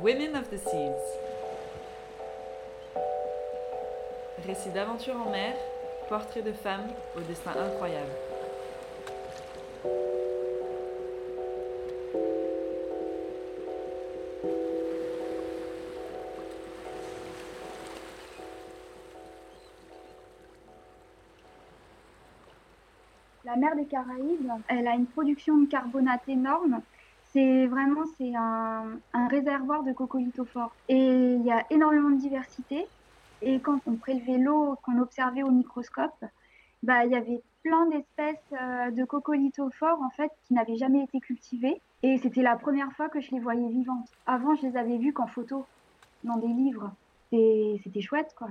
Women of the Seas. Récit d'aventure en mer, portrait de femmes au destin incroyable. La mer des Caraïbes, elle a une production de carbonate énorme. C'est vraiment c'est un, réservoir de coccolithophores. Et il y a énormément de diversité. Et quand on prélevait l'eau, qu'on observait au microscope, bah, il y avait plein d'espèces euh, de coccolithophores en fait qui n'avaient jamais été cultivées. Et c'était la première fois que je les voyais vivantes. Avant, je les avais vues qu'en photo, dans des livres. C'était chouette, quoi.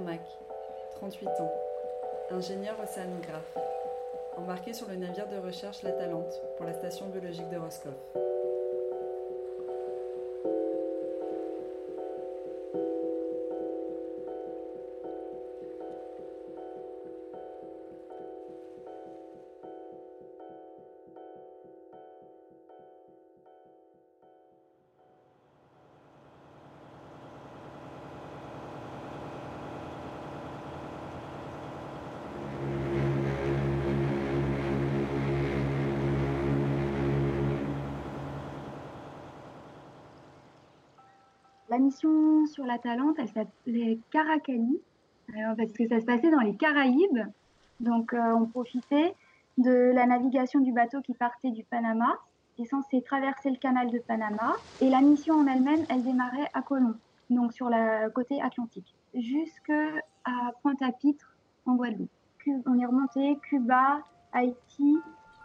Romac, 38 ans, ingénieure océanographe, embarquée sur le navire de recherche La Talente pour la station biologique de Roscoff. La mission sur la Talente, elle s'appelait Caracali, euh, parce que ça se passait dans les Caraïbes. Donc, euh, on profitait de la navigation du bateau qui partait du Panama, qui est censé traverser le canal de Panama. Et la mission en elle-même, elle démarrait à Colomb, donc sur le côté atlantique, jusqu'à Pointe-à-Pitre, en Guadeloupe. On est remonté Cuba, Haïti,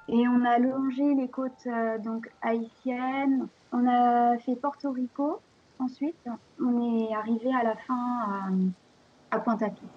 et on a longé les côtes euh, donc haïtiennes. On a fait Porto Rico. Ensuite, on est arrivé à la fin à, à Pointe-à-Pitre.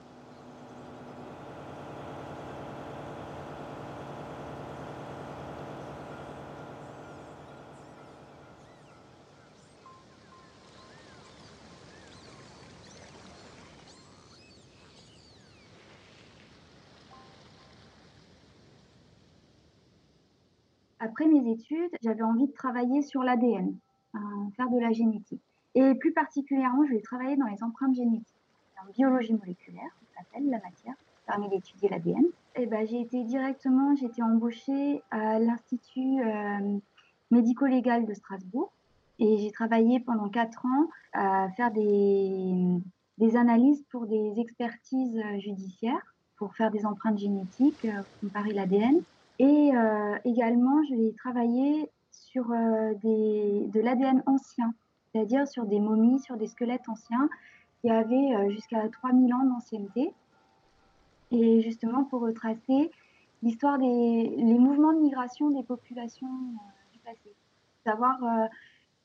Après mes études, j'avais envie de travailler sur l'ADN, euh, faire de la génétique. Et plus particulièrement, je vais travailler dans les empreintes génétiques. En biologie moléculaire, ça s'appelle la matière, permet d'étudier l'ADN. Et ben, j'ai été directement, j'ai été embauchée à l'Institut euh, médico-légal de Strasbourg. Et j'ai travaillé pendant quatre ans à faire des, analyses pour des expertises euh, judiciaires, pour faire des empreintes génétiques, euh, comparer l'ADN. Et également, je vais travailler sur des, de l'ADN ancien, c'est-à-dire sur des momies, sur des squelettes anciens qui avaient euh, jusqu'à 3000 ans d'ancienneté. Et justement pour retracer l'histoire des les mouvements de migration des populations euh, du passé. Savoir euh,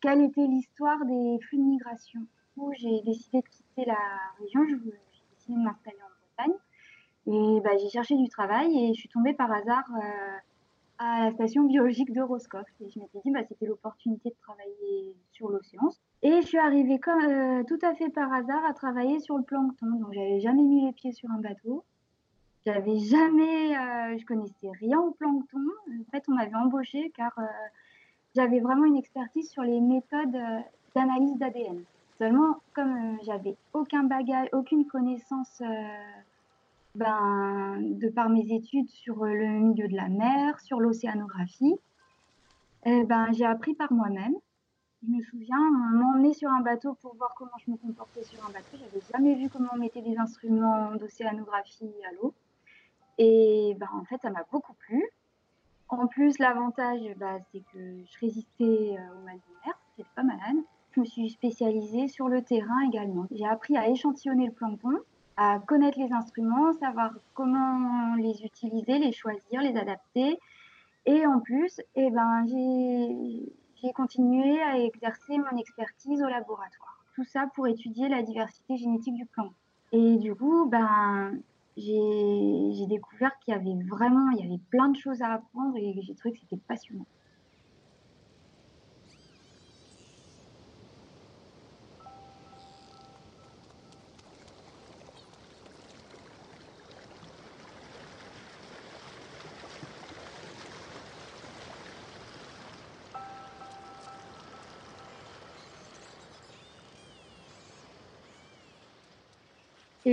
quelle était l'histoire des flux de migration. Où j'ai décidé de quitter la région, j'ai décidé de m'installer en Bretagne. Et bah, j'ai cherché du travail et je suis tombée par hasard à la station biologique de Roscoff. Et je m'étais dit, bah, c'était l'opportunité de travailler sur l'océan. Et je suis arrivée euh, tout à fait par hasard à travailler sur le plancton. Donc, j'avais jamais mis les pieds sur un bateau. J'avais jamais, euh, je connaissais rien au plancton. En fait, on m'avait embauché car euh, j'avais vraiment une expertise sur les méthodes d'analyse d'ADN. Seulement, comme j'avais aucun bagage, aucune connaissance ben, de par mes études sur le milieu de la mer, sur l'océanographie, eh ben, j'ai appris par moi-même. Je me souviens, on m'emmenait sur un bateau pour voir comment je me comportais sur un bateau. J'avais jamais vu comment on mettait des instruments d'océanographie à l'eau. Et ben, en fait, ça m'a beaucoup plu. En plus, l'avantage, bah, c'est que je résistais euh, au mal de mer, j'étais pas malade. Je me suis spécialisée sur le terrain également. J'ai appris à échantillonner le plancton, à connaître les instruments, savoir comment les utiliser, les choisir, les adapter. Et en plus, eh ben, j'ai continué à exercer mon expertise au laboratoire. Tout ça pour étudier la diversité génétique du plancton. Et du coup, ben, j'ai découvert qu'il y avait vraiment, il y avait plein de choses à apprendre et j'ai trouvé que c'était passionnant.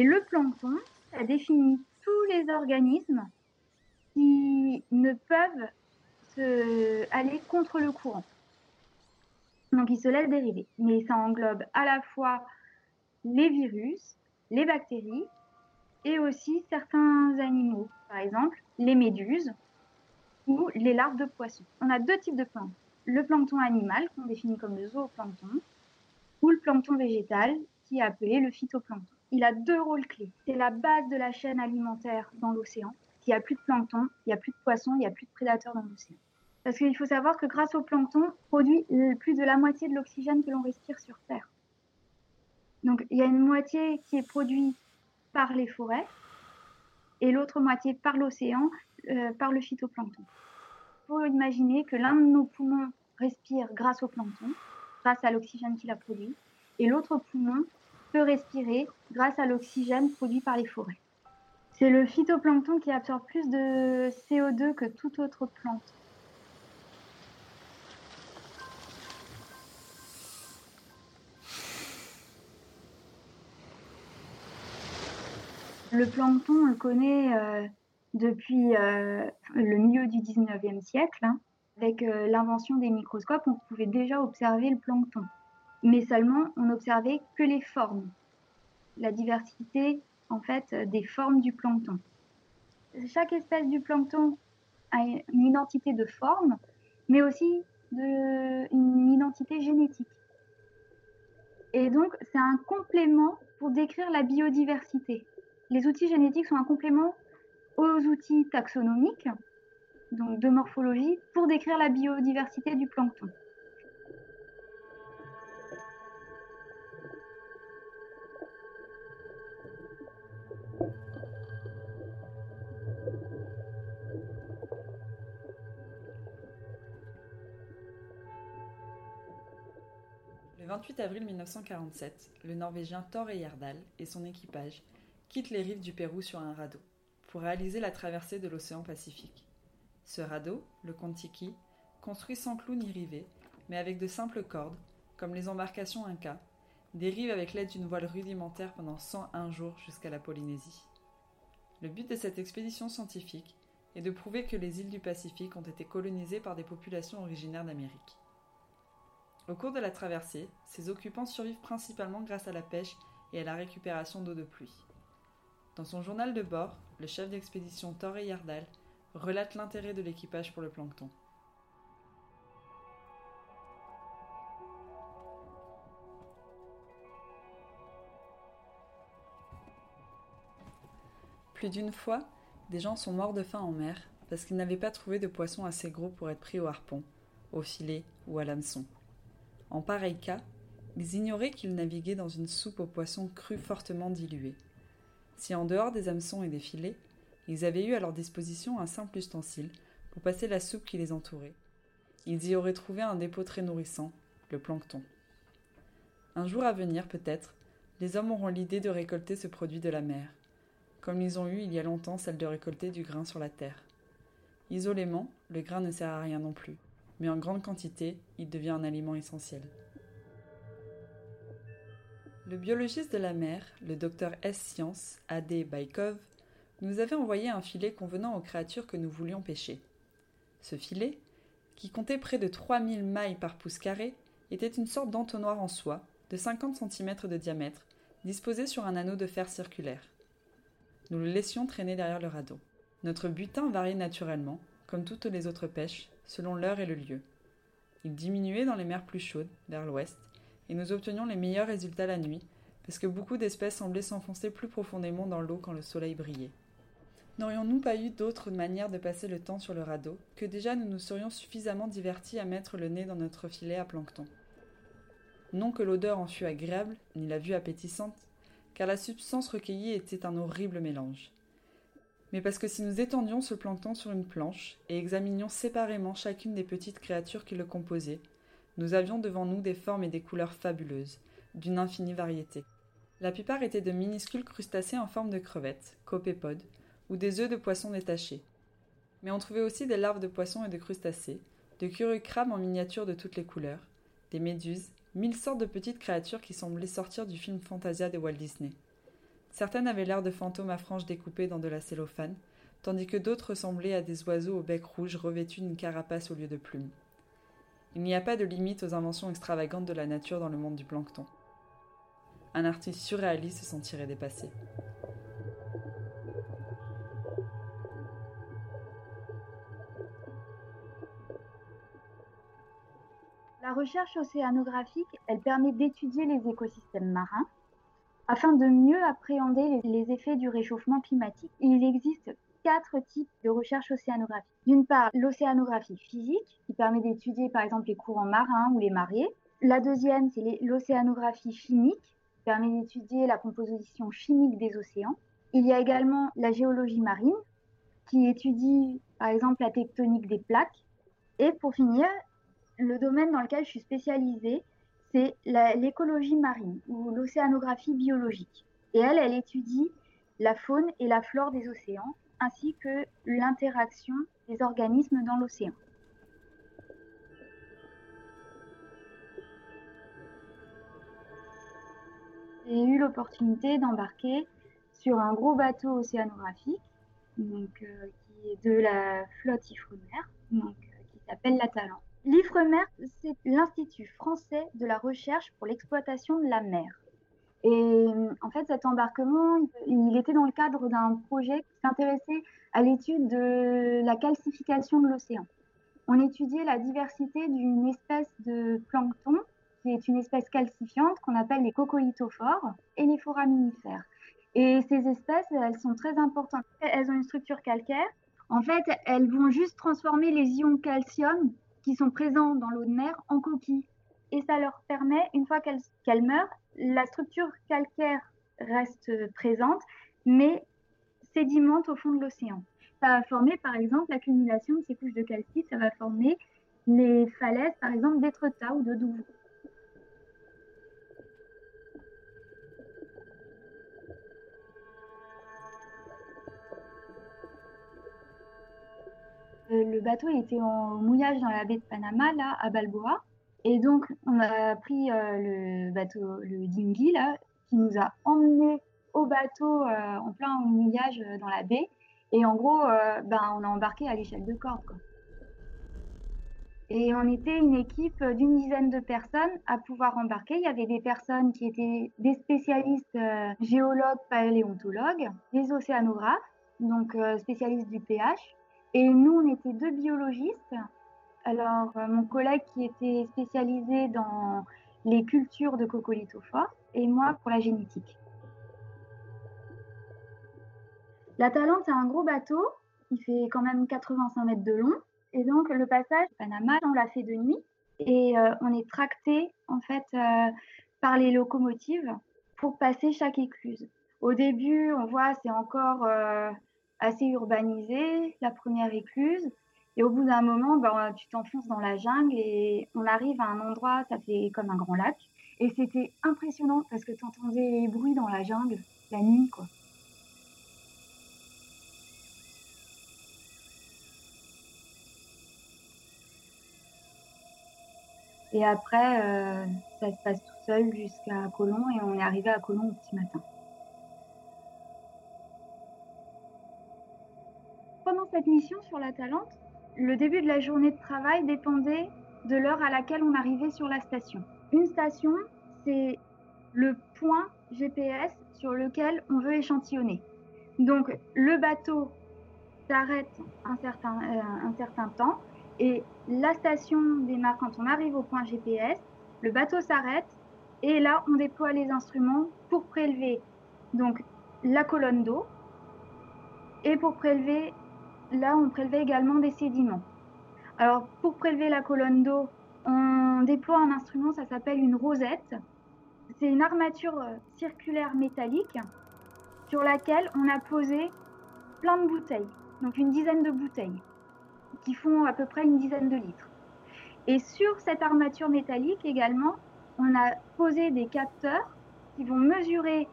Et le plancton, ça définit tous les organismes qui ne peuvent aller contre le courant. Donc, ils se laissent dériver. Mais ça englobe à la fois les virus, les bactéries et aussi certains animaux. Par exemple, les méduses ou les larves de poissons. On a deux types de plancton. Le plancton animal, qu'on définit comme le zooplancton, ou le plancton végétal, qui est appelé le phytoplancton il a deux rôles clés. C'est la base de la chaîne alimentaire dans l'océan. S'il n'y a plus de plancton, il n'y a plus de poissons, il n'y a plus de prédateurs dans l'océan. Parce qu'il faut savoir que grâce au plancton, on produit plus de la moitié de l'oxygène que l'on respire sur Terre. Donc il y a une moitié qui est produite par les forêts et l'autre moitié par l'océan, euh, par le phytoplancton. Il faut imaginer que l'un de nos poumons respire grâce au plancton, grâce à l'oxygène qu'il a produit, et l'autre poumon peut respirer grâce à l'oxygène produit par les forêts. C'est le phytoplancton qui absorbe plus de CO2 que toute autre plante. Le plancton, on le connaît euh, depuis euh, le milieu du 19e siècle. Hein. Avec euh, l'invention des microscopes, on pouvait déjà observer le plancton mais seulement on n'observait que les formes, la diversité en fait des formes du plancton. Chaque espèce du plancton a une identité de forme, mais aussi de, une identité génétique. Et donc c'est un complément pour décrire la biodiversité. Les outils génétiques sont un complément aux outils taxonomiques, donc de morphologie, pour décrire la biodiversité du plancton. 28 avril 1947, le Norvégien Thor Heyerdahl et son équipage quittent les rives du Pérou sur un radeau pour réaliser la traversée de l'océan Pacifique. Ce radeau, le Kontiki, construit sans clous ni rivets, mais avec de simples cordes, comme les embarcations Inca, dérive avec l'aide d'une voile rudimentaire pendant 101 jours jusqu'à la Polynésie. Le but de cette expédition scientifique est de prouver que les îles du Pacifique ont été colonisées par des populations originaires d'Amérique. Au cours de la traversée, ses occupants survivent principalement grâce à la pêche et à la récupération d'eau de pluie. Dans son journal de bord, le chef d'expédition Thor Yardal relate l'intérêt de l'équipage pour le plancton. Plus d'une fois, des gens sont morts de faim en mer parce qu'ils n'avaient pas trouvé de poisson assez gros pour être pris au harpon, au filet ou à l'hameçon. En pareil cas, ils ignoraient qu'ils naviguaient dans une soupe aux poissons crus fortement dilués. Si en dehors des hameçons et des filets, ils avaient eu à leur disposition un simple ustensile pour passer la soupe qui les entourait, ils y auraient trouvé un dépôt très nourrissant, le plancton. Un jour à venir, peut-être, les hommes auront l'idée de récolter ce produit de la mer, comme ils ont eu il y a longtemps celle de récolter du grain sur la terre. Isolément, le grain ne sert à rien non plus, mais en grande quantité, il devient un aliment essentiel. Le biologiste de la mer, le docteur S. Science, A.D. Baikov, nous avait envoyé un filet convenant aux créatures que nous voulions pêcher. Ce filet, qui comptait près de 3000 mailles par pouce carré, était une sorte d'entonnoir en soie, de 50 cm de diamètre, disposé sur un anneau de fer circulaire. Nous le laissions traîner derrière le radeau. Notre butin variait naturellement, comme toutes les autres pêches, selon l'heure et le lieu. Il diminuait dans les mers plus chaudes, vers l'ouest, et nous obtenions les meilleurs résultats la nuit, parce que beaucoup d'espèces semblaient s'enfoncer plus profondément dans l'eau quand le soleil brillait. N'aurions-nous pas eu d'autre manière de passer le temps sur le radeau que déjà nous nous serions suffisamment divertis à mettre le nez dans notre filet à plancton? Non que l'odeur en fût agréable, ni la vue appétissante, car la substance recueillie était un horrible mélange. Mais parce que si nous étendions ce plancton sur une planche et examinions séparément chacune des petites créatures qui le composaient, nous avions devant nous des formes et des couleurs fabuleuses, d'une infinie variété. La plupart étaient de minuscules crustacés en forme de crevettes, copépodes, ou des œufs de poissons détachés. Mais on trouvait aussi des larves de poissons et de crustacés, de curieux crabes en miniature de toutes les couleurs, des méduses, mille sortes de petites créatures qui semblaient sortir du film Fantasia de Walt Disney. Certaines avaient l'air de fantômes à franges découpées dans de la cellophane, tandis que d'autres ressemblaient à des oiseaux au bec rouge revêtus d'une carapace au lieu de plumes. Il n'y a pas de limite aux inventions extravagantes de la nature dans le monde du plancton. Un artiste surréaliste se sentirait dépassé. La recherche océanographique, elle permet d'étudier les écosystèmes marins afin de mieux appréhender les effets du réchauffement climatique. Il existe quatre types de recherche océanographique. D'une part, l'océanographie physique, qui permet d'étudier par exemple les courants marins ou les marées. La deuxième, c'est l'océanographie chimique, qui permet d'étudier la composition chimique des océans. Il y a également la géologie marine, qui étudie par exemple la tectonique des plaques. Et pour finir, le domaine dans lequel je suis spécialisée, c'est l'écologie marine ou l'océanographie biologique. Et elle, elle étudie la faune et la flore des océans, ainsi que l'interaction des organismes dans l'océan. J'ai eu l'opportunité d'embarquer sur un gros bateau océanographique euh, qui est de la flotte Ifremer, euh, qui s'appelle la. L'IFREMER, c'est l'Institut français de la recherche pour l'exploitation de la mer. Et en fait, cet embarquement, il était dans le cadre d'un projet qui s'intéressait à l'étude de la calcification de l'océan. On étudiait la diversité d'une espèce de plancton, qui est une espèce calcifiante qu'on appelle les cocoïtophores et les foraminifères. Et ces espèces, elles sont très importantes. Elles ont une structure calcaire. En fait, elles vont juste transformer les ions calcium qui sont présents dans l'eau de mer en coquilles. Et ça leur permet, une fois qu'elles meurent, la structure calcaire reste présente, mais sédimente au fond de l'océan. Ça va former, par exemple, l'accumulation de ces couches de calcite, ça va former les falaises, par exemple, d'Étretat ou de Douvres. Le bateau était en mouillage dans la baie de Panama, là, à Balboa. Et donc, on a pris euh, le bateau, le dinghy, là, qui nous a emmenés au bateau euh, en plein mouillage dans la baie. Et en gros, ben, on a embarqué à l'échelle de corde. Et on était une équipe d'une dizaine de personnes à pouvoir embarquer. Il y avait des personnes qui étaient des spécialistes géologues, paléontologues, des océanographes, donc spécialistes du pH, et nous, on était deux biologistes. Alors, euh, mon collègue qui était spécialisé dans les cultures de coccolithophores et moi pour la génétique. La Talente, c'est un gros bateau. Il fait quand même 85 mètres de long. Et donc, le passage Panama, on l'a fait de nuit. Et euh, on est tracté, en fait, euh, par les locomotives pour passer chaque écluse. Au début, on voit, c'est encore assez urbanisée, la première écluse. Et au bout d'un moment, ben, tu t'enfonces dans la jungle et on arrive à un endroit, ça fait comme un grand lac. Et c'était impressionnant parce que tu entendais les bruits dans la jungle la nuit, quoi. Et après, euh, ça se passe tout seul jusqu'à Colomb et on est arrivé à Colomb au petit matin. Cette mission sur la Talente, le début de la journée de travail dépendait de l'heure à laquelle on arrivait sur la station. Une station, c'est le point GPS sur lequel on veut échantillonner. Donc le bateau s'arrête un certain, euh, un certain temps et la station démarre quand on arrive au point GPS, le bateau s'arrête et là on déploie les instruments pour prélever donc la colonne d'eau et pour prélever là on prélevait également des sédiments. Alors pour prélever la colonne d'eau, on déploie un instrument, ça s'appelle une rosette. C'est une armature euh, circulaire métallique sur laquelle on a posé plein de bouteilles, donc une dizaine de bouteilles qui font à peu près une dizaine de litres. Et sur cette armature métallique également, on a posé des capteurs qui vont mesurer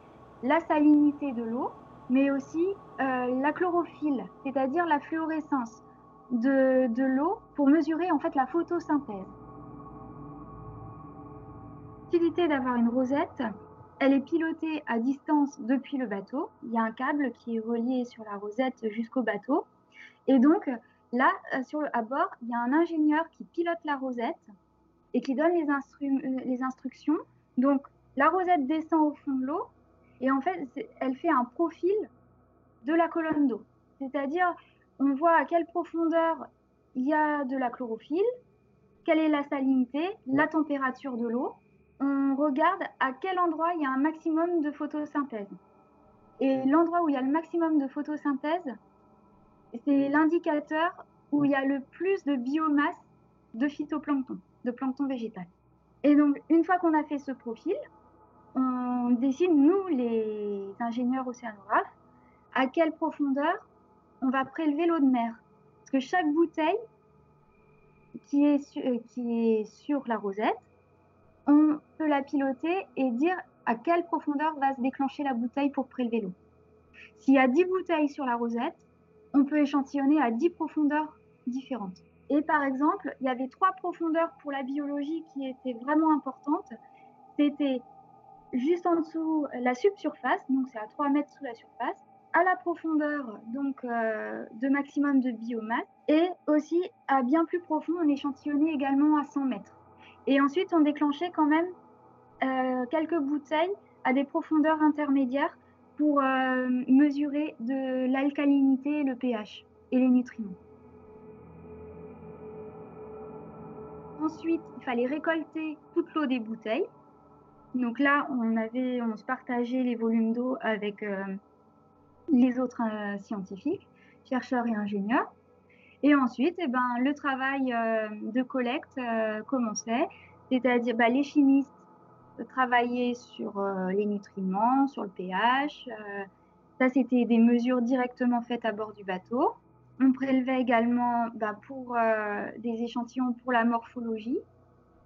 la salinité de l'eau, mais aussi euh, la chlorophylle, c'est-à-dire la fluorescence de, de l'eau pour mesurer en fait la photosynthèse. L'utilité d'avoir une rosette, elle est pilotée à distance depuis le bateau. Il y a un câble qui est relié sur la rosette jusqu'au bateau. Et donc, Là, euh, sur à bord, il y a un ingénieur qui pilote la rosette et qui donne les, euh, les instructions. Donc, la rosette descend au fond de l'eau et en fait, elle fait un profil de la colonne d'eau. C'est-à-dire, on voit à quelle profondeur il y a de la chlorophylle, quelle est la salinité, la température de l'eau. On regarde à quel endroit il y a un maximum de photosynthèse. Et l'endroit où il y a le maximum de photosynthèse, c'est l'indicateur où il y a le plus de biomasse de phytoplancton, de plancton végétal. Et donc, une fois qu'on a fait ce profil, on décide, nous, les ingénieurs océanographes, à quelle profondeur on va prélever l'eau de mer. Parce que chaque bouteille qui est, euh, qui est sur la rosette, on peut la piloter et dire à quelle profondeur va se déclencher la bouteille pour prélever l'eau. S'il y a 10 bouteilles sur la rosette, on peut échantillonner à 10 profondeurs différentes. Et par exemple, il y avait trois profondeurs pour la biologie qui étaient vraiment importantes. C'était juste en dessous la subsurface, donc c'est à 3 mètres sous la surface, à la profondeur donc euh, de maximum de biomasse, et aussi à bien plus profond, on échantillonnait également à 100 mètres. Et ensuite, on déclenchait quand même euh, quelques bouteilles à des profondeurs intermédiaires pour euh, mesurer de l'alcalinité, le pH et les nutriments. Ensuite, il fallait récolter toute l'eau des bouteilles. Donc là, on avait, on se partageait les volumes d'eau avec euh, les autres euh, scientifiques, chercheurs et ingénieurs. Et ensuite, eh ben, le travail de collecte commençait, c'est-à-dire bah, les chimistes travailler sur euh, les nutriments, sur le pH. Euh, ça, c'était des mesures directement faites à bord du bateau. On prélevait également bah, pour euh, des échantillons pour la morphologie,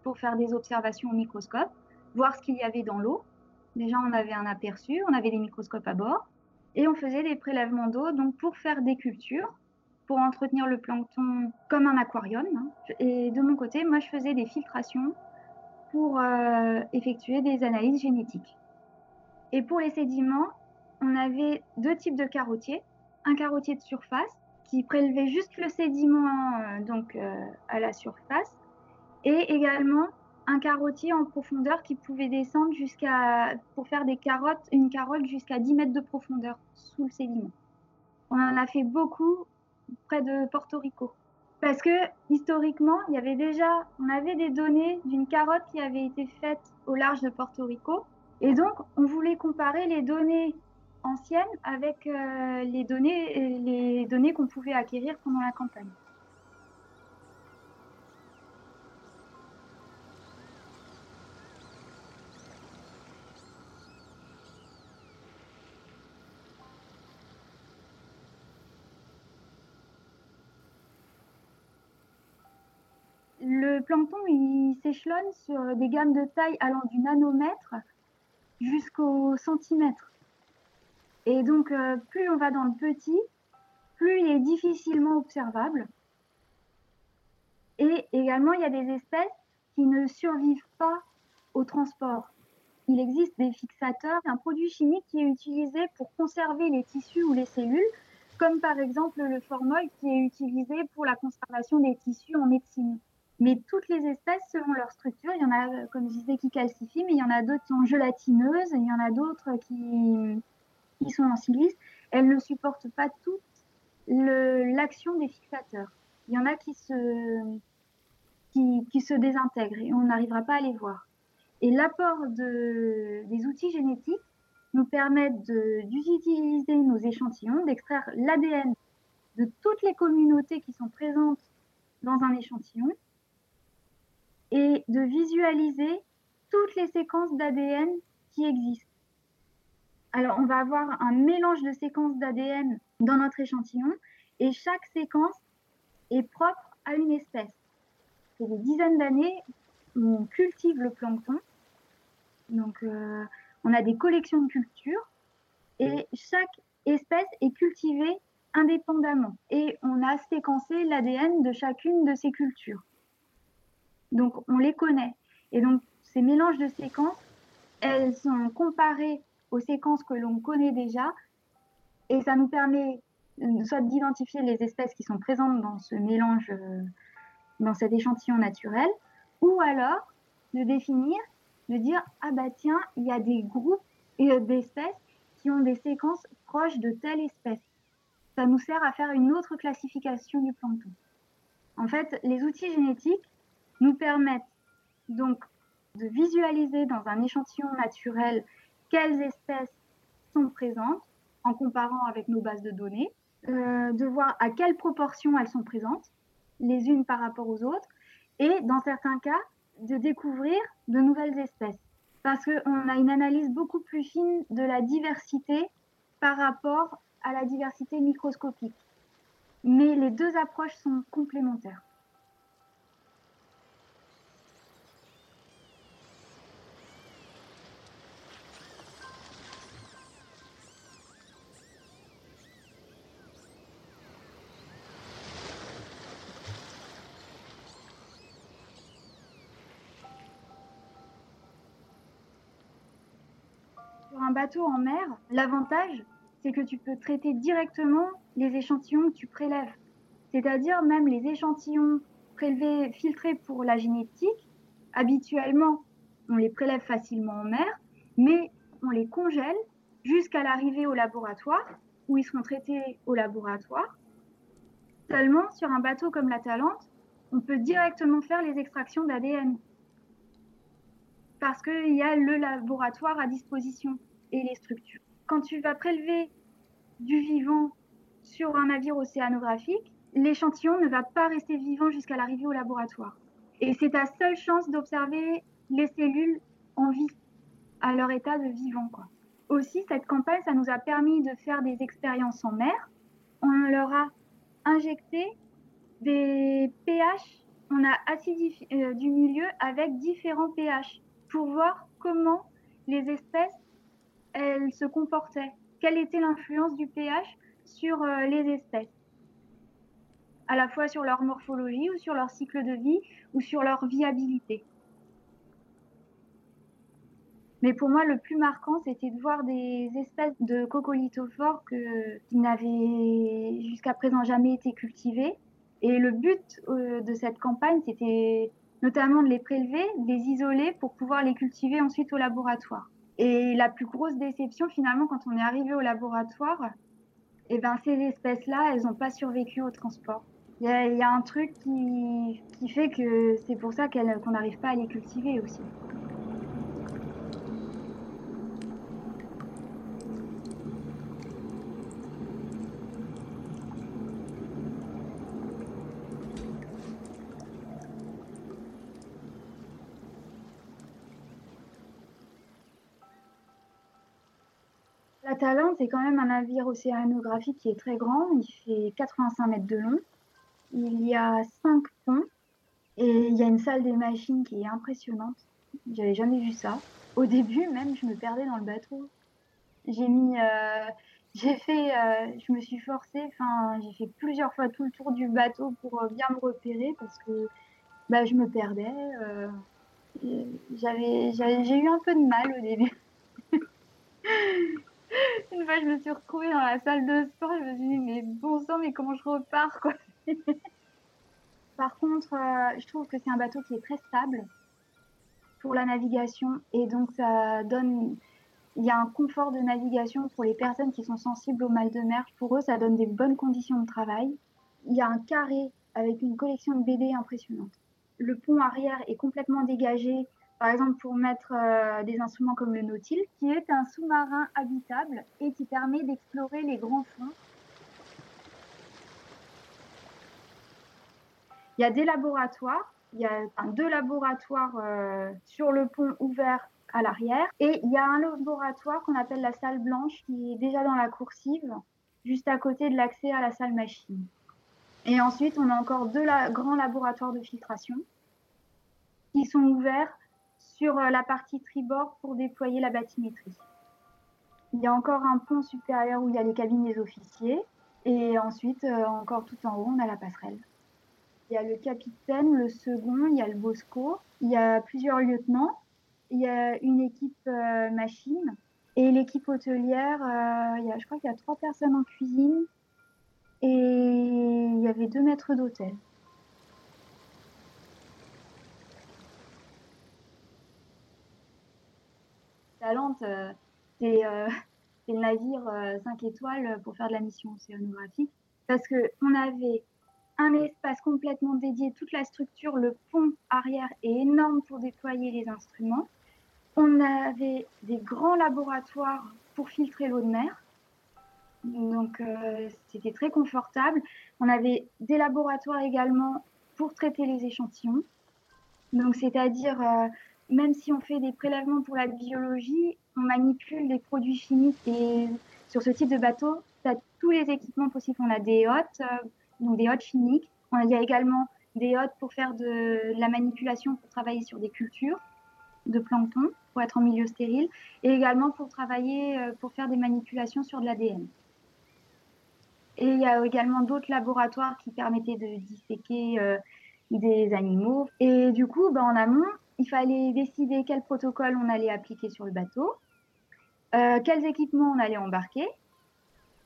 pour faire des observations au microscope, voir ce qu'il y avait dans l'eau. Déjà, on avait un aperçu, on avait des microscopes à bord, et on faisait des prélèvements d'eau donc pour faire des cultures, pour entretenir le plancton comme un aquarium. Hein. Et de mon côté, moi, je faisais des filtrations pour euh, effectuer des analyses génétiques. Et pour les sédiments, on avait deux types de carottiers. Un carottier de surface qui prélevait juste le sédiment euh, donc euh, à la surface et également un carottier en profondeur qui pouvait descendre jusqu'à pour faire des carottes, une carotte jusqu'à 10 mètres de profondeur sous le sédiment. On en a fait beaucoup près de Porto Rico. Parce que historiquement, il y avait déjà, on avait des données d'une carotte qui avait été faite au large de Porto Rico. Et donc, on voulait comparer les données anciennes avec euh, les données, les données qu'on pouvait acquérir pendant la campagne. Le plancton, s'échelonne sur des gammes de taille allant du nanomètre jusqu'au centimètre. Et donc, euh, plus on va dans le petit, plus il est difficilement observable. Et également, il y a des espèces qui ne survivent pas au transport. Il existe des fixateurs, un produit chimique qui est utilisé pour conserver les tissus ou les cellules, comme par exemple le formol qui est utilisé pour la conservation des tissus en médecine. Mais toutes les espèces, selon leur structure, il y en a, comme je disais, qui calcifient, mais il y en a d'autres qui sont gélatineuses, il y en a d'autres qui, sont en silice. Elles ne supportent pas toutes l'action des fixateurs. Il y en a qui se, qui, se désintègrent et on n'arrivera pas à les voir. Et l'apport de, des outils génétiques nous permettent d'utiliser nos échantillons, d'extraire l'ADN de toutes les communautés qui sont présentes dans un échantillon et de visualiser toutes les séquences d'ADN qui existent. Alors, on va avoir un mélange de séquences d'ADN dans notre échantillon et chaque séquence est propre à une espèce. C'est des dizaines d'années où on cultive le plancton. Donc, euh, on a des collections de cultures et chaque espèce est cultivée indépendamment. Et on a séquencé l'ADN de chacune de ces cultures. Donc on les connaît. Et donc ces mélanges de séquences, elles sont comparées aux séquences que l'on connaît déjà. Et ça nous permet soit d'identifier les espèces qui sont présentes dans ce mélange, euh, dans cet échantillon naturel, ou alors de définir de dire ah bah tiens, il y a des groupes d'espèces qui ont des séquences proches de telle espèce. Ça nous sert à faire une autre classification du plancton. En fait, les outils génétiques nous permettent donc de visualiser dans un échantillon naturel quelles espèces sont présentes en comparant avec nos bases de données, euh, de voir à quelle proportion elles sont présentes, les unes par rapport aux autres, et dans certains cas, de découvrir de nouvelles espèces. Parce qu'on a une analyse beaucoup plus fine de la diversité par rapport à la diversité microscopique. Mais les deux approches sont complémentaires. Bateau en mer, l'avantage, c'est que tu peux traiter directement les échantillons que tu prélèves. C'est-à-dire même les échantillons prélevés, filtrés pour la génétique, habituellement, on les prélève facilement en mer, mais on les congèle jusqu'à l'arrivée au laboratoire, où ils seront traités au laboratoire. Seulement, sur un bateau comme la Talente, on peut directement faire les extractions d'ADN. Parce qu'il y a le laboratoire à disposition et les structures. Quand tu vas prélever du vivant sur un navire océanographique, l'échantillon ne va pas rester vivant jusqu'à l'arrivée au laboratoire. Et c'est ta seule chance d'observer les cellules en vie, à leur état de vivant. Quoi. Aussi, cette campagne, ça nous a permis de faire des expériences en mer. On leur a injecté des pH, on a acidifié euh, du milieu avec différents pH pour voir comment les espèces elle se comportait Quelle était l'influence du pH sur euh, les espèces? À la fois sur leur morphologie ou sur leur cycle de vie ou sur leur viabilité. Mais pour moi, le plus marquant, c'était de voir des espèces de coccolithophores qui n'avaient jusqu'à présent jamais été cultivées. Et le but euh, de cette campagne, c'était notamment de les prélever, de les isoler pour pouvoir les cultiver ensuite au laboratoire. Et la plus grosse déception, finalement, quand on est arrivé au laboratoire, eh ben, ces espèces-là, elles n'ont pas survécu au transport. Il y, a un truc qui, qui fait que c'est pour ça qu'on n'arrive pas à les cultiver aussi. C'est quand même un navire océanographique qui est très grand. Il fait 85 mètres de long. Il y a cinq ponts et il y a une salle des machines qui est impressionnante. J'avais jamais vu ça. Au début, même, je me perdais dans le bateau. J'ai mis, euh, j'ai fait, euh, je me suis forcée. Enfin, j'ai fait plusieurs fois tout le tour du bateau pour euh, bien me repérer parce que bah, je me perdais. J'avais, j'ai eu un peu de mal au début. Une fois, je me suis retrouvée dans la salle de sport, je me suis dit, mais bon sang, mais comment je repars, quoi. Par contre, euh, je trouve que c'est un bateau qui est très stable pour la navigation et donc ça donne, il y a un confort de navigation pour les personnes qui sont sensibles au mal de mer. Pour eux, ça donne des bonnes conditions de travail. Il y a un carré avec une collection de BD impressionnante. Le pont arrière est complètement dégagé, par exemple pour mettre euh, des instruments comme le Nautil, qui est un sous-marin habitable et qui permet d'explorer les grands fonds. Il y a des laboratoires, il y a deux laboratoires euh, sur le pont ouvert à l'arrière et il y a un laboratoire qu'on appelle la salle blanche qui est déjà dans la coursive, juste à côté de l'accès à la salle machine. Et ensuite, on a encore deux grands laboratoires de filtration qui sont ouverts sur euh, la partie tribord pour déployer la bathymétrie. Il y a encore un pont supérieur où il y a les cabines des officiers. Et ensuite, euh, encore tout en haut, on a la passerelle. Il y a le capitaine, le second, il y a le bosco, il y a plusieurs lieutenants, il y a une équipe euh, machine et l'équipe hôtelière. il y a, je crois qu'il y a trois personnes en cuisine, et il y avait deux maîtres d'hôtel. Euh, c'est le navire 5 euh, étoiles pour faire de la mission océanographique parce qu'on avait un espace complètement dédié, toute la structure, le pont arrière est énorme pour déployer les instruments. On avait des grands laboratoires pour filtrer l'eau de mer. Donc euh, c'était très confortable. On avait des laboratoires également pour traiter les échantillons. Donc c'est-à-dire, euh, même si on fait des prélèvements pour la biologie, on manipule les produits chimiques. Et sur ce type de bateau, tu as tous les équipements possibles. On a des hôtes, euh, donc des hôtes chimiques. Il y a également des hôtes pour faire de, la manipulation, pour travailler sur des cultures de plancton, pour être en milieu stérile, et également pour travailler, pour faire des manipulations sur de l'ADN. Et il y a également d'autres laboratoires qui permettaient de disséquer euh, des animaux. Et du coup, ben, en amont, il fallait décider quel protocole on allait appliquer sur le bateau, euh, quels équipements on allait embarquer.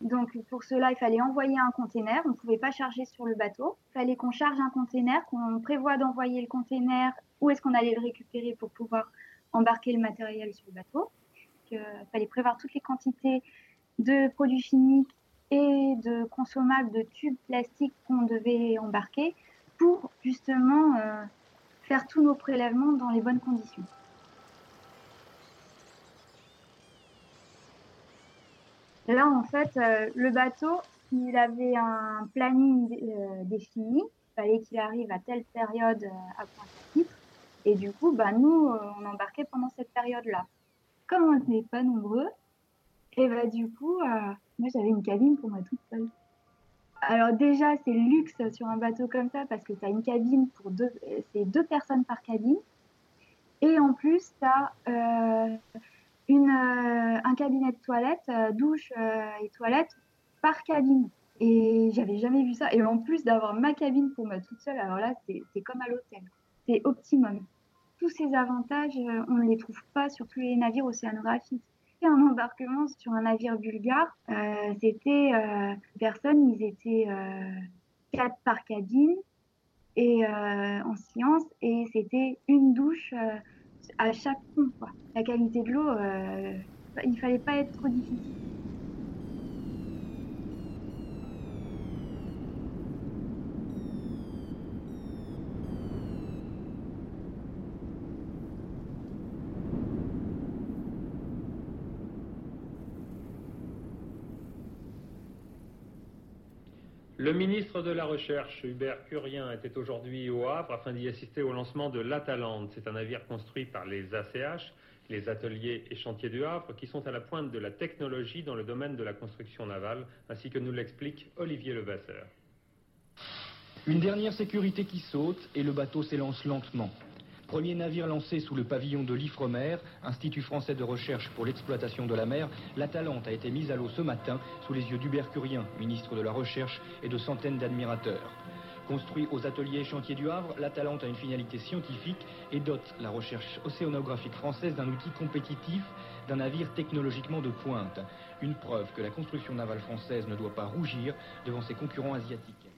Donc pour cela, il fallait envoyer un container. On ne pouvait pas charger sur le bateau. Il fallait qu'on charge un container, qu'on prévoit d'envoyer le container. Où est-ce qu'on allait le récupérer pour pouvoir embarquer le matériel sur le bateau. Il fallait prévoir toutes les quantités de produits chimiques et de consommables de tubes plastiques qu'on devait embarquer pour justement euh, faire tous nos prélèvements dans les bonnes conditions. Là, en fait, euh, le bateau, il avait un planning euh, défini. Il fallait qu'il arrive à telle période à point titre. Et du coup, bah, nous, on embarquait pendant cette période-là. Comme on n'était pas nombreux, et bah, du coup, moi, j'avais une cabine pour moi toute seule. Alors déjà, c'est luxe sur un bateau comme ça parce que tu as une cabine pour deux, c'est deux personnes par cabine. Et en plus, tu as euh, euh, un cabinet de toilette, euh, douche et toilette par cabine. Et j'avais jamais vu ça. Et en plus d'avoir ma cabine pour moi toute seule, alors là, c'est comme à l'hôtel. C'est optimum. Tous ces avantages, on ne les trouve pas sur tous les navires océanographiques un embarquement sur un navire bulgare. Euh, c'était euh, personnes, ils étaient euh, quatre par cabine et en science et c'était une douche à chaque pont. La qualité de l'eau, il fallait pas être trop difficile. Le ministre de la Recherche, Hubert Curien, était aujourd'hui au Havre afin d'y assister au lancement de l'Atalante. C'est un navire construit par les ACH, les ateliers et chantiers du Havre, qui sont à la pointe de la technologie dans le domaine de la construction navale, ainsi que nous l'explique Olivier Levasseur. Une dernière sécurité qui saute et le bateau s'élance lentement. Premier navire lancé sous le pavillon de l'IFREMER, Institut français de recherche pour l'exploitation de la mer, la Talente a été mise à l'eau ce matin sous les yeux d'Hubert Curien, ministre de la Recherche, et de centaines d'admirateurs. Construit aux ateliers et chantiers du Havre, l'Atalante a une finalité scientifique et dote la recherche océanographique française d'un outil compétitif, d'un navire technologiquement de pointe. Une preuve que la construction navale française ne doit pas rougir devant ses concurrents asiatiques.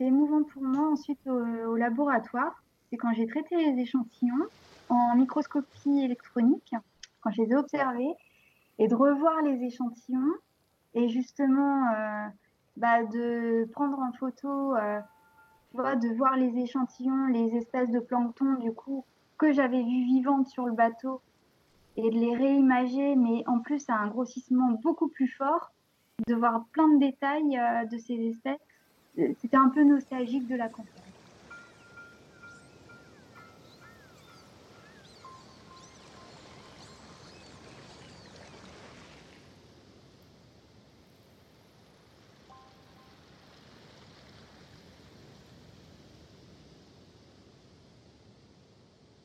Émouvant pour moi. Ensuite au, laboratoire, c'est quand j'ai traité les échantillons en microscopie électronique, quand je les ai observés, et de revoir les échantillons et justement euh, bah, de prendre en photo, euh, de voir les échantillons, les espèces de plancton du coup que j'avais vues vivantes sur le bateau et de les réimager, mais en plus à un grossissement beaucoup plus fort, de voir plein de détails euh, de ces espèces c'était un peu nostalgique de la conférence.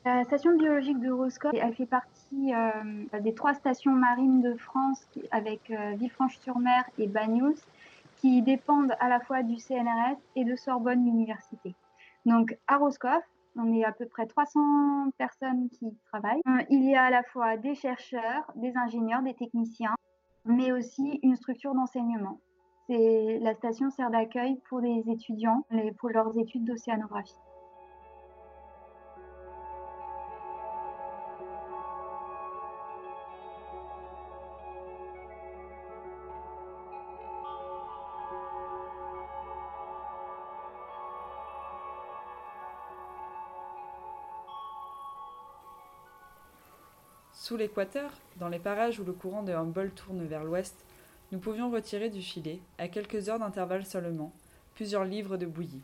La station biologique de Roscoe, elle fait partie euh, des trois stations marines de France avec euh, Villefranche-sur-Mer et Bagnous qui dépendent à la fois du CNRS et de Sorbonne Université. Donc à Roscoff, on est à peu près 300 personnes qui travaillent. Euh, il y a à la fois des chercheurs, des ingénieurs, des techniciens, mais aussi une structure d'enseignement. La station sert d'accueil pour les étudiants pour leurs études d'océanographie. Sous l'équateur, dans les parages où le courant de Humboldt tourne vers l'ouest, nous pouvions retirer du filet, à quelques heures d'intervalle seulement, plusieurs livres de bouillie.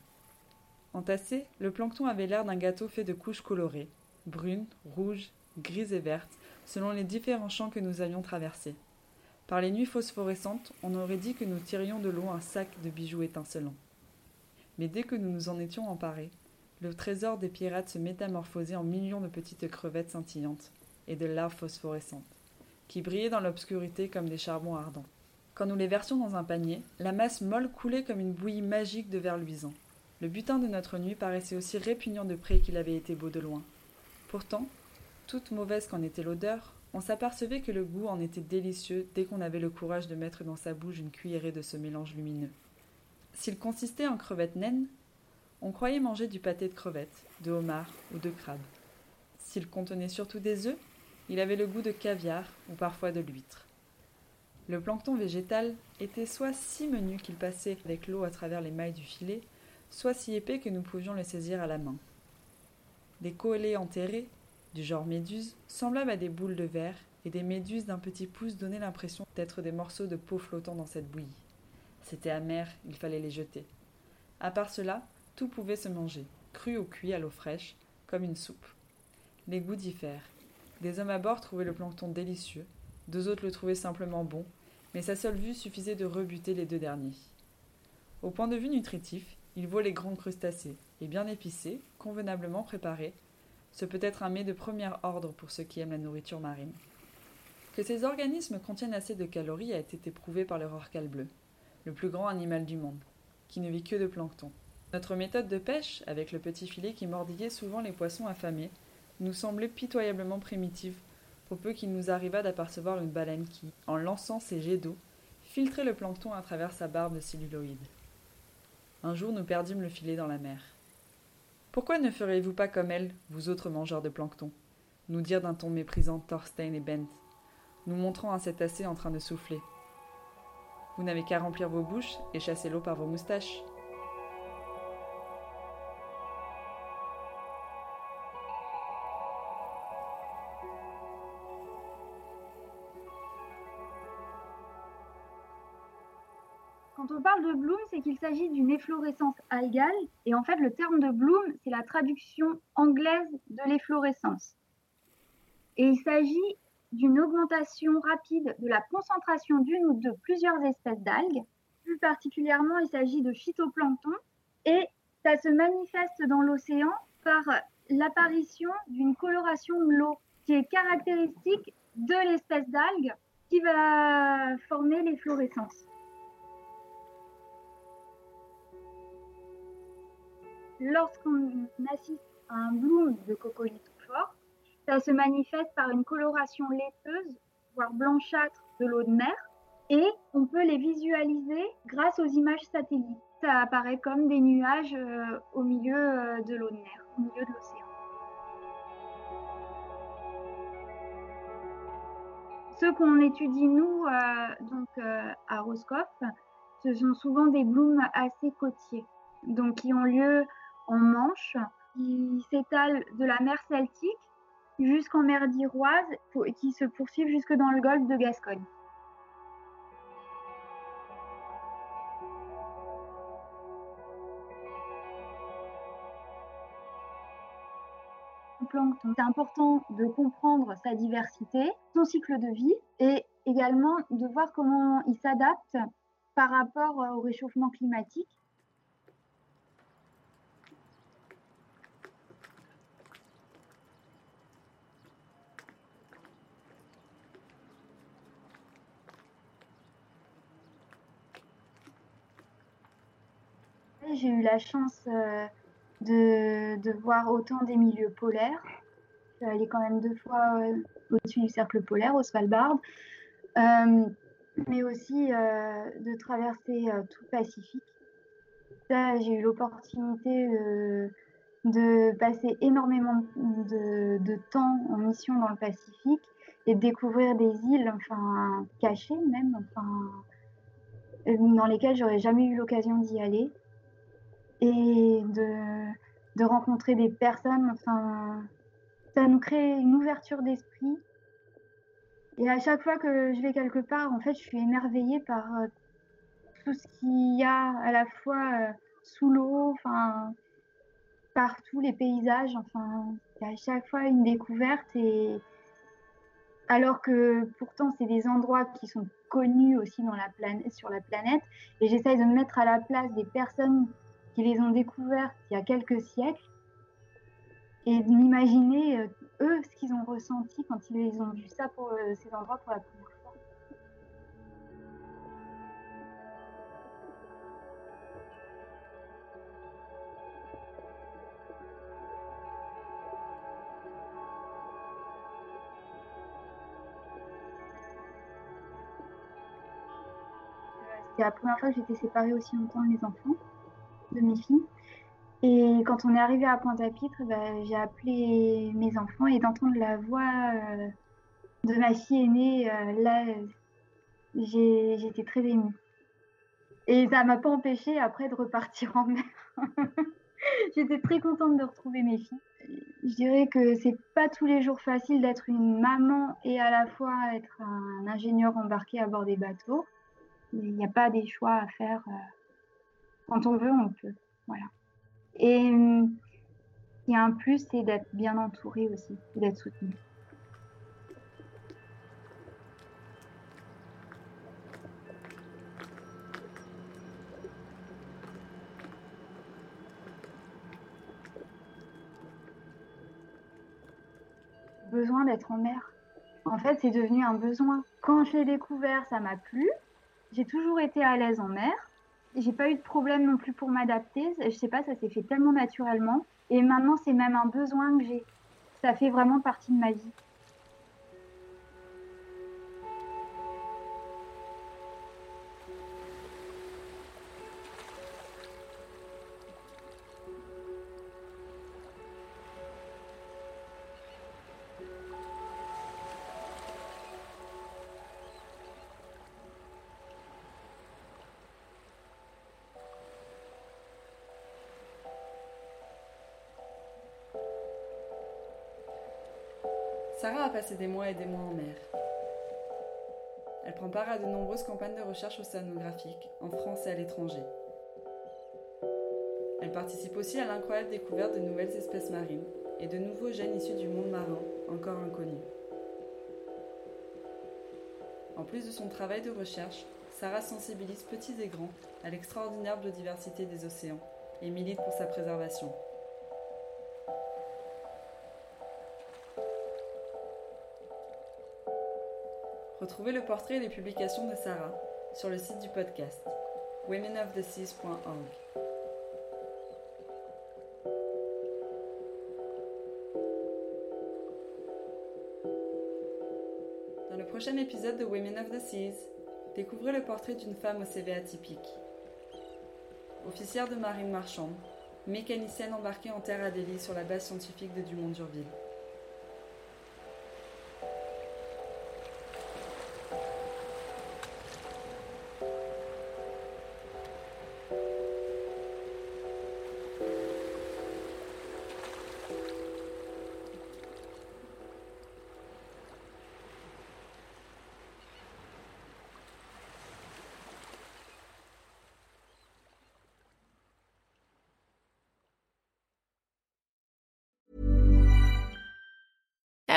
Entassé, le plancton avait l'air d'un gâteau fait de couches colorées, brunes, rouges, grises et vertes, selon les différents champs que nous avions traversés. Par les nuits phosphorescentes, on aurait dit que nous tirions de l'eau un sac de bijoux étincelants. Mais dès que nous nous en étions emparés, le trésor des pirates se métamorphosait en millions de petites crevettes scintillantes, et de larves phosphorescentes, qui brillaient dans l'obscurité comme des charbons ardents. Quand nous les versions dans un panier, la masse molle coulait comme une bouillie magique de verre luisant. Le butin de notre nuit paraissait aussi répugnant de près qu'il avait été beau de loin. Pourtant, toute mauvaise qu'en était l'odeur, on s'apercevait que le goût en était délicieux dès qu'on avait le courage de mettre dans sa bouche une cuillerée de ce mélange lumineux. S'il consistait en crevettes naines, on croyait manger du pâté de crevettes, de homard ou de crabe. S'il contenait surtout des œufs, il avait le goût de caviar ou parfois de l'huître. Le plancton végétal était soit si menu qu'il passait avec l'eau à travers les mailles du filet, soit si épais que nous pouvions le saisir à la main. Des coélés enterrés, du genre méduse, semblables à des boules de verre, et des méduses d'un petit pouce donnaient l'impression d'être des morceaux de peau flottant dans cette bouillie. C'était amer, il fallait les jeter. À part cela, tout pouvait se manger, cru ou cuit à l'eau fraîche, comme une soupe. Les goûts diffèrent, des hommes à bord trouvaient le plancton délicieux, deux autres le trouvaient simplement bon, mais sa seule vue suffisait de rebuter les deux derniers. Au point de vue nutritif, il vaut les grands crustacés, et bien épicés, convenablement préparés. Ce peut être un mets de premier ordre pour ceux qui aiment la nourriture marine. Que ces organismes contiennent assez de calories a été prouvé par le rorqual bleu, le plus grand animal du monde, qui ne vit que de plancton. Notre méthode de pêche, avec le petit filet qui mordillait souvent les poissons affamés, nous semblait pitoyablement primitive, pour peu qu'il nous arrivât d'apercevoir une baleine qui, en lançant ses jets d'eau, filtrait le plancton à travers sa barbe de celluloïde. Un jour nous perdîmes le filet dans la mer. Pourquoi ne feriez-vous pas comme elle, vous autres mangeurs de plancton? nous dirent d'un ton méprisant Thorstein et Bent, nous montrant un cétacé en train de souffler. Vous n'avez qu'à remplir vos bouches et chasser l'eau par vos moustaches. Parle de bloom, c'est qu'il s'agit d'une efflorescence algale. Et en fait, le terme de bloom, c'est la traduction anglaise de l'efflorescence. Et il s'agit d'une augmentation rapide de la concentration d'une ou de plusieurs espèces d'algues. Plus particulièrement, il s'agit de phytoplancton Et ça se manifeste dans l'océan par l'apparition d'une coloration de l'eau qui est caractéristique de l'espèce d'algue qui va former les Lorsqu'on assiste à un bloom de fort, ça se manifeste par une coloration laiteuse, voire blanchâtre de l'eau de mer, et on peut les visualiser grâce aux images satellites. Ça apparaît comme des nuages euh, au milieu euh, de l'eau de mer, au milieu de l'océan. Ceux qu'on étudie, nous, euh, donc, à Roscoff, ce sont souvent des blooms assez côtiers, donc qui ont lieu en Manche, qui s'étalent de la mer Celtique jusqu'en mer d'Iroise et qui se poursuivent jusque dans le golfe de Gascogne. C'est important de comprendre sa diversité, son cycle de vie et également de voir comment il s'adapte par rapport au réchauffement climatique j'ai eu la chance euh, de, voir autant des milieux polaires. Je suis allée quand même deux fois euh, au-dessus du cercle polaire, au Svalbard, euh, mais aussi de traverser tout le Pacifique. j'ai eu l'opportunité de, passer énormément de, de, temps en mission dans le Pacifique et de découvrir des îles, enfin cachées même, enfin dans lesquelles j'aurais jamais eu l'occasion d'y aller et de, de rencontrer des personnes. Enfin, ça nous crée une ouverture d'esprit. Et à chaque fois que je vais quelque part, en fait, je suis émerveillée par euh, tout ce qu'il y a à la fois euh, sous l'eau, enfin, partout, les paysages. Enfin, c'est à chaque fois une découverte. Et alors que pourtant, c'est des endroits qui sont connus aussi dans la planète, sur la planète. Et j'essaye de me mettre à la place des personnes qui les ont découvertes il y a quelques siècles et d'imaginer euh, eux ce qu'ils ont ressenti quand ils ont vu ça pour euh, ces endroits pour la première fois. C'était la première fois que j'étais séparée aussi longtemps de mes enfants de mes filles. Et quand on est arrivé à Pointe-à-Pitre, bah, j'ai appelé mes enfants et d'entendre la voix euh, de ma fille aînée, euh, là, j'étais très émue. Et ça m'a pas empêché après de repartir en mer. j'étais très contente de retrouver mes filles. Je dirais que c'est pas tous les jours facile d'être une maman et à la fois être un ingénieur embarqué à bord des bateaux. Il n'y a pas des choix à faire. Euh, quand on veut, on peut. Voilà. Et il y a un plus, c'est d'être bien entouré aussi, d'être soutenu. besoin d'être en mer. En fait, c'est devenu un besoin. Quand je l'ai découvert, ça m'a plu. J'ai toujours été à l'aise en mer j'ai pas eu de problème non plus pour m'adapter. Je sais pas, ça s'est fait tellement naturellement. Et maintenant, c'est même un besoin que j'ai. Ça fait vraiment partie de ma vie. Passé des mois et des mois en mer. Elle prend part à de nombreuses campagnes de recherche océanographique, en France et à l'étranger. Elle participe aussi à l'incroyable découverte de nouvelles espèces marines et de nouveaux gènes issus du monde marin, encore inconnus. En plus de son travail de recherche, Sarah sensibilise petits et grands à l'extraordinaire biodiversité des océans et milite pour sa préservation. Retrouvez le portrait et les publications de Sarah sur le site du podcast womenoftheseas.org. Dans le prochain épisode de Women of the Seas, découvrez le portrait d'une femme au CV atypique. Officière de marine marchande, mécanicienne embarquée en terre Adélie sur la base scientifique de Dumont-Durville.